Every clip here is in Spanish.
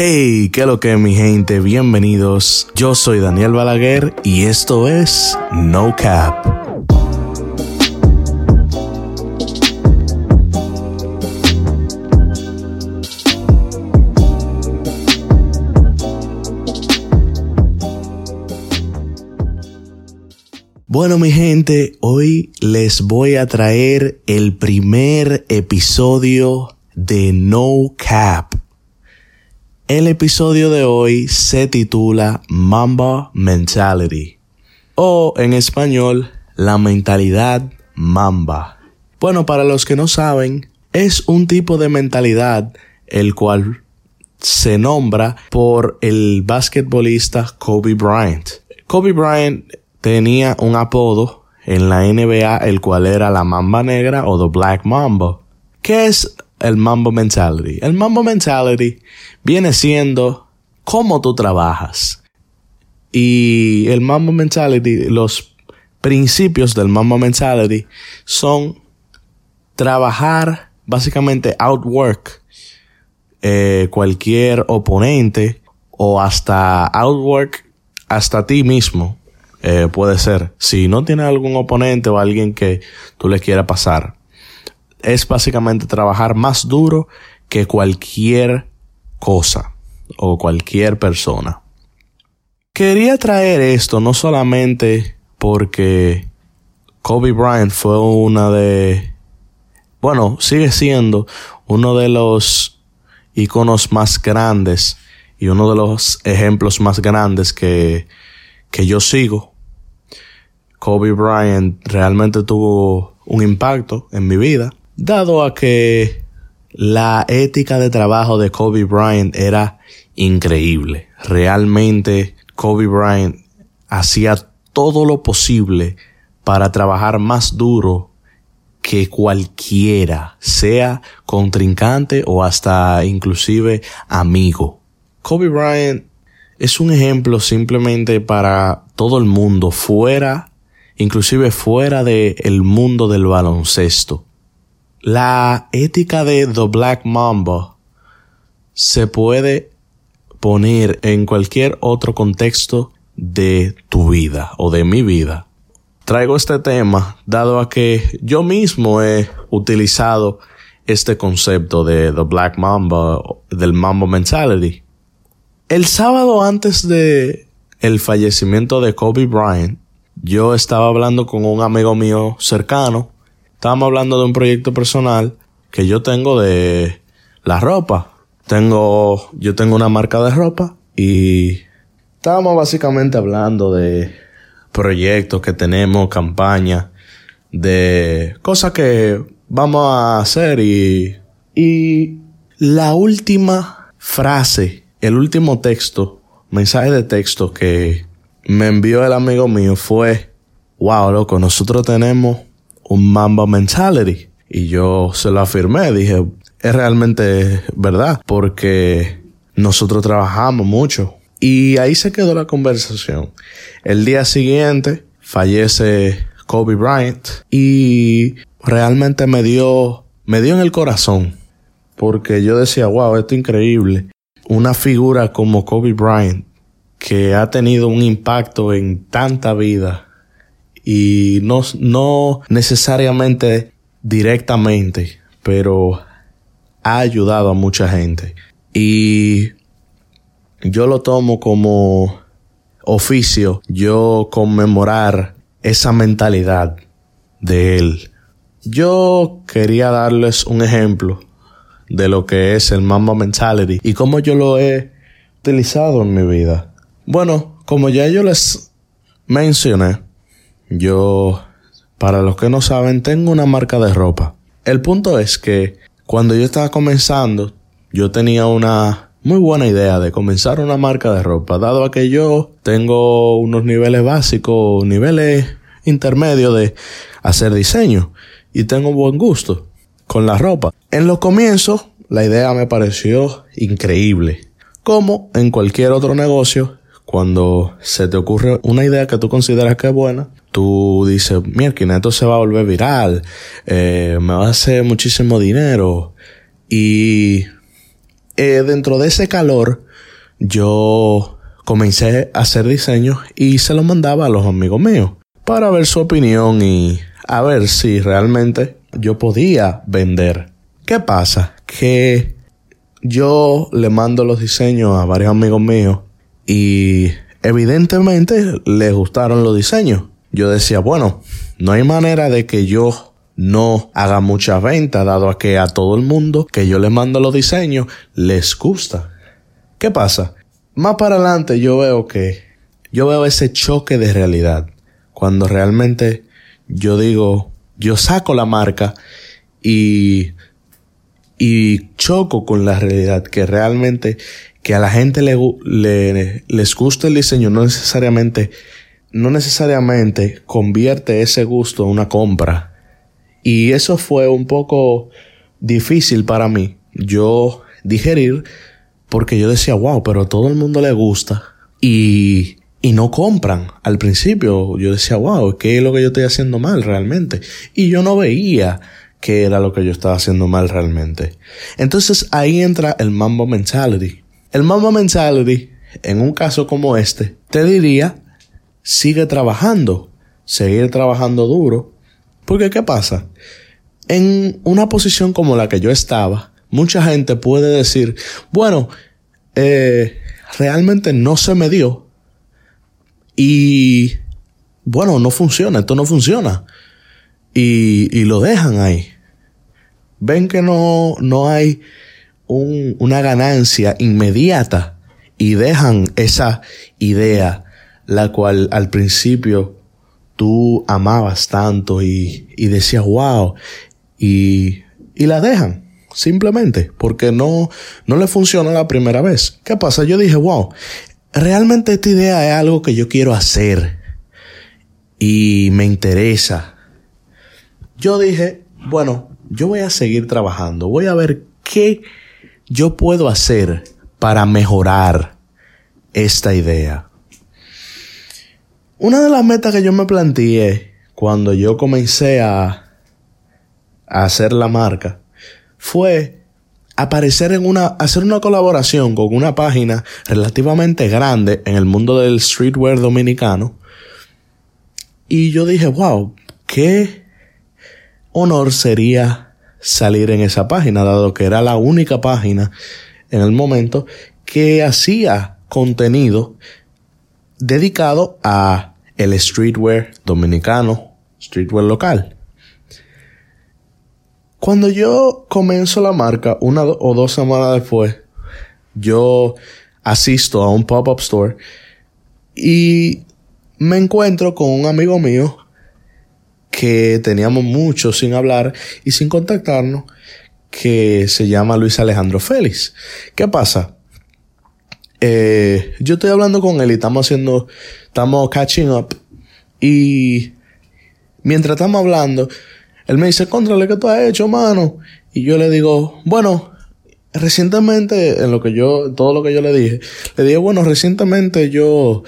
Hey, ¿qué lo que mi gente? Bienvenidos. Yo soy Daniel Balaguer y esto es No Cap. Bueno mi gente, hoy les voy a traer el primer episodio de No Cap. El episodio de hoy se titula Mamba Mentality o en español la mentalidad Mamba. Bueno, para los que no saben, es un tipo de mentalidad el cual se nombra por el basquetbolista Kobe Bryant. Kobe Bryant tenía un apodo en la NBA el cual era la Mamba Negra o The Black Mamba. ¿Qué es el Mambo Mentality? El Mambo Mentality viene siendo cómo tú trabajas. Y el Mambo Mentality, los principios del Mambo Mentality son trabajar, básicamente outwork eh, cualquier oponente o hasta outwork hasta ti mismo. Eh, puede ser. Si no tienes algún oponente o alguien que tú le quieras pasar, es básicamente trabajar más duro que cualquier cosa o cualquier persona. Quería traer esto no solamente porque Kobe Bryant fue una de, bueno, sigue siendo uno de los iconos más grandes y uno de los ejemplos más grandes que, que yo sigo. Kobe Bryant realmente tuvo un impacto en mi vida, dado a que la ética de trabajo de Kobe Bryant era increíble. Realmente Kobe Bryant hacía todo lo posible para trabajar más duro que cualquiera, sea contrincante o hasta inclusive amigo. Kobe Bryant es un ejemplo simplemente para todo el mundo fuera, inclusive fuera del el mundo del baloncesto. La ética de The Black Mamba se puede poner en cualquier otro contexto de tu vida o de mi vida. Traigo este tema dado a que yo mismo he utilizado este concepto de The Black Mamba, del Mamba Mentality. El sábado antes de el fallecimiento de Kobe Bryant, yo estaba hablando con un amigo mío cercano estábamos hablando de un proyecto personal que yo tengo de la ropa. Tengo, yo tengo una marca de ropa y estábamos básicamente hablando de proyectos que tenemos, campañas, de cosas que vamos a hacer y, y la última frase, el último texto, mensaje de texto que me envió el amigo mío fue, wow, loco, nosotros tenemos un Mamba Mentality. Y yo se lo afirmé, dije, es realmente verdad, porque nosotros trabajamos mucho. Y ahí se quedó la conversación. El día siguiente fallece Kobe Bryant y realmente me dio, me dio en el corazón. Porque yo decía, wow, esto es increíble. Una figura como Kobe Bryant, que ha tenido un impacto en tanta vida, y no, no necesariamente directamente, pero ha ayudado a mucha gente. Y yo lo tomo como oficio, yo conmemorar esa mentalidad de él. Yo quería darles un ejemplo de lo que es el Mamba Mentality y cómo yo lo he utilizado en mi vida. Bueno, como ya yo les mencioné, yo, para los que no saben, tengo una marca de ropa. El punto es que cuando yo estaba comenzando, yo tenía una muy buena idea de comenzar una marca de ropa, dado que yo tengo unos niveles básicos, niveles intermedios de hacer diseño y tengo buen gusto con la ropa. En los comienzos, la idea me pareció increíble. Como en cualquier otro negocio, cuando se te ocurre una idea que tú consideras que es buena, tú dices, mira, esto se va a volver viral, eh, me va a hacer muchísimo dinero. Y eh, dentro de ese calor, yo comencé a hacer diseños y se los mandaba a los amigos míos para ver su opinión y a ver si realmente yo podía vender. ¿Qué pasa? Que yo le mando los diseños a varios amigos míos y evidentemente les gustaron los diseños. Yo decía, bueno, no hay manera de que yo no haga muchas ventas, dado a que a todo el mundo que yo le mando los diseños les gusta. ¿Qué pasa? Más para adelante yo veo que yo veo ese choque de realidad. Cuando realmente yo digo, yo saco la marca y y choco con la realidad que realmente que a la gente le, le, les gusta el diseño no necesariamente no necesariamente convierte ese gusto en una compra y eso fue un poco difícil para mí yo digerir porque yo decía wow pero a todo el mundo le gusta y y no compran al principio yo decía wow qué es lo que yo estoy haciendo mal realmente y yo no veía qué era lo que yo estaba haciendo mal realmente. Entonces ahí entra el Mambo Mentality. El Mambo Mentality, en un caso como este, te diría, sigue trabajando, seguir trabajando duro. Porque ¿qué pasa? En una posición como la que yo estaba, mucha gente puede decir, bueno, eh, realmente no se me dio. Y bueno, no funciona, esto no funciona y, lo dejan ahí. Ven que no, no hay una ganancia inmediata y dejan esa idea, la cual al principio tú amabas tanto y, y decías, wow, y, y la dejan simplemente porque no, no le funciona la primera vez. ¿Qué pasa? Yo dije, wow, realmente esta idea es algo que yo quiero hacer y me interesa yo dije, bueno, yo voy a seguir trabajando, voy a ver qué yo puedo hacer para mejorar esta idea. Una de las metas que yo me planteé cuando yo comencé a, hacer la marca fue aparecer en una, hacer una colaboración con una página relativamente grande en el mundo del streetwear dominicano. Y yo dije, wow, qué honor sería salir en esa página, dado que era la única página en el momento que hacía contenido dedicado a el streetwear dominicano, streetwear local. Cuando yo comienzo la marca, una o dos semanas después, yo asisto a un pop-up store y me encuentro con un amigo mío que teníamos mucho sin hablar y sin contactarnos, que se llama Luis Alejandro Félix. ¿Qué pasa? Eh, yo estoy hablando con él y estamos haciendo, estamos catching up y mientras estamos hablando, él me dice, contrale, ¿qué tú has hecho, mano? Y yo le digo, bueno, recientemente, en lo que yo, todo lo que yo le dije, le dije, bueno, recientemente yo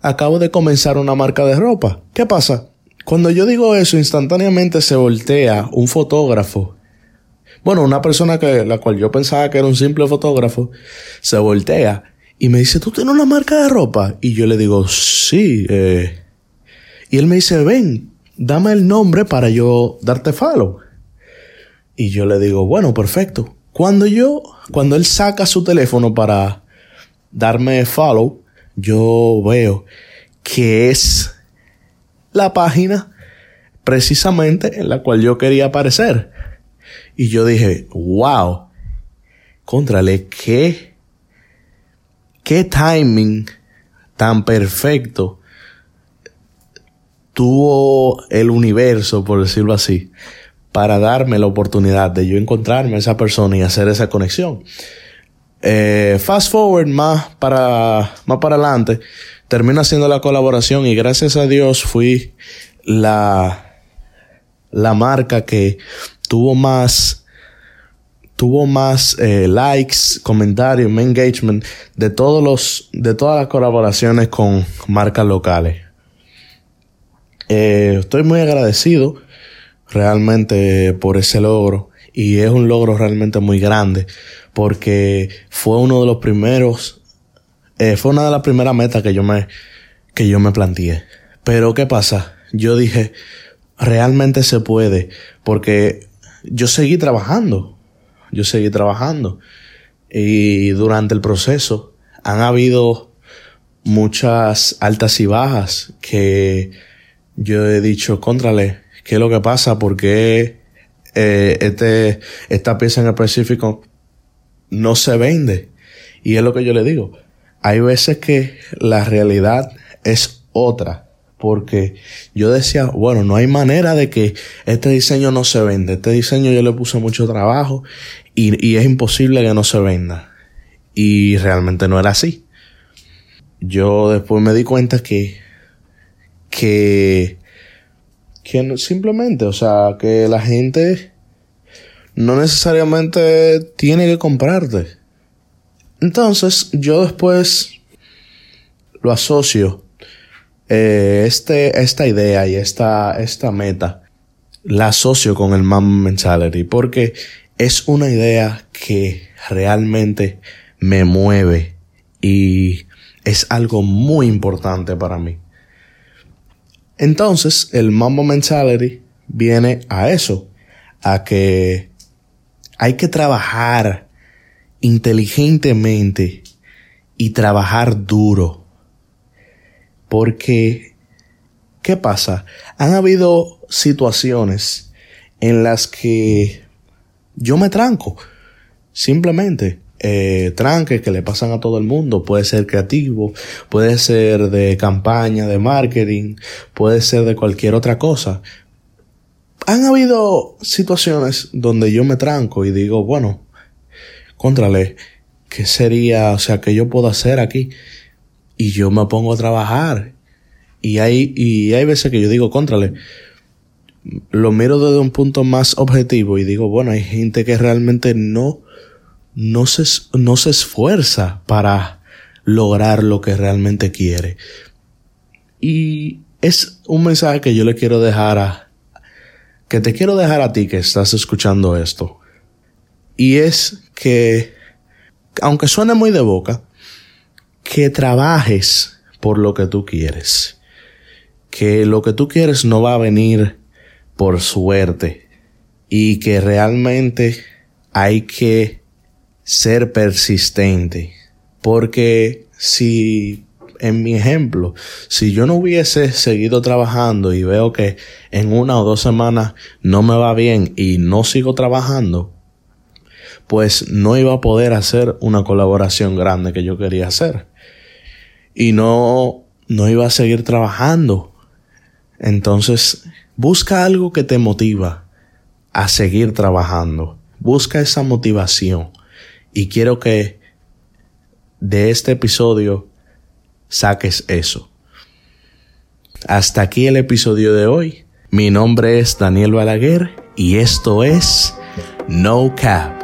acabo de comenzar una marca de ropa. ¿Qué pasa? Cuando yo digo eso, instantáneamente se voltea un fotógrafo. Bueno, una persona que la cual yo pensaba que era un simple fotógrafo, se voltea y me dice, ¿tú tienes una marca de ropa? Y yo le digo, sí. Eh. Y él me dice, ven, dame el nombre para yo darte follow. Y yo le digo, bueno, perfecto. Cuando yo, cuando él saca su teléfono para darme follow, yo veo que es la página precisamente en la cual yo quería aparecer. Y yo dije, wow, contrale, qué, qué timing tan perfecto tuvo el universo, por decirlo así, para darme la oportunidad de yo encontrarme a esa persona y hacer esa conexión. Eh, fast forward más para, más para adelante, termino haciendo la colaboración y gracias a Dios fui la, la marca que tuvo más, tuvo más eh, likes, comentarios, engagement de todos los, de todas las colaboraciones con marcas locales. Eh, estoy muy agradecido realmente por ese logro y es un logro realmente muy grande porque fue uno de los primeros, eh, fue una de las primeras metas que yo me, que yo me planteé. Pero ¿qué pasa? Yo dije, realmente se puede porque yo seguí trabajando, yo seguí trabajando y durante el proceso han habido muchas altas y bajas que yo he dicho, contrale, ¿qué es lo que pasa? ¿Por qué eh, este, esta pieza en específico no se vende? Y es lo que yo le digo. Hay veces que la realidad es otra. Porque yo decía, bueno, no hay manera de que este diseño no se vende. Este diseño yo le puse mucho trabajo y, y es imposible que no se venda. Y realmente no era así yo después me di cuenta que, que, que simplemente, o sea, que la gente no necesariamente tiene que comprarte. Entonces, yo después lo asocio, eh, este, esta idea y esta, esta meta, la asocio con el Man Mentality porque es una idea que realmente me mueve y es algo muy importante para mí. Entonces, el Mambo Mentality viene a eso, a que hay que trabajar inteligentemente y trabajar duro. Porque, ¿qué pasa? Han habido situaciones en las que yo me tranco, simplemente eh, que le pasan a todo el mundo. Puede ser creativo, puede ser de campaña, de marketing, puede ser de cualquier otra cosa. Han habido situaciones donde yo me tranco y digo, bueno, contrale, ¿qué sería, o sea, qué yo puedo hacer aquí? Y yo me pongo a trabajar. Y hay, y hay veces que yo digo, contrale, lo miro desde un punto más objetivo y digo, bueno, hay gente que realmente no no se, no se esfuerza para lograr lo que realmente quiere. Y es un mensaje que yo le quiero dejar a, que te quiero dejar a ti que estás escuchando esto. Y es que, aunque suene muy de boca, que trabajes por lo que tú quieres. Que lo que tú quieres no va a venir por suerte. Y que realmente hay que ser persistente. Porque si, en mi ejemplo, si yo no hubiese seguido trabajando y veo que en una o dos semanas no me va bien y no sigo trabajando, pues no iba a poder hacer una colaboración grande que yo quería hacer. Y no, no iba a seguir trabajando. Entonces, busca algo que te motiva a seguir trabajando. Busca esa motivación. Y quiero que de este episodio saques eso. Hasta aquí el episodio de hoy. Mi nombre es Daniel Balaguer y esto es No Cap.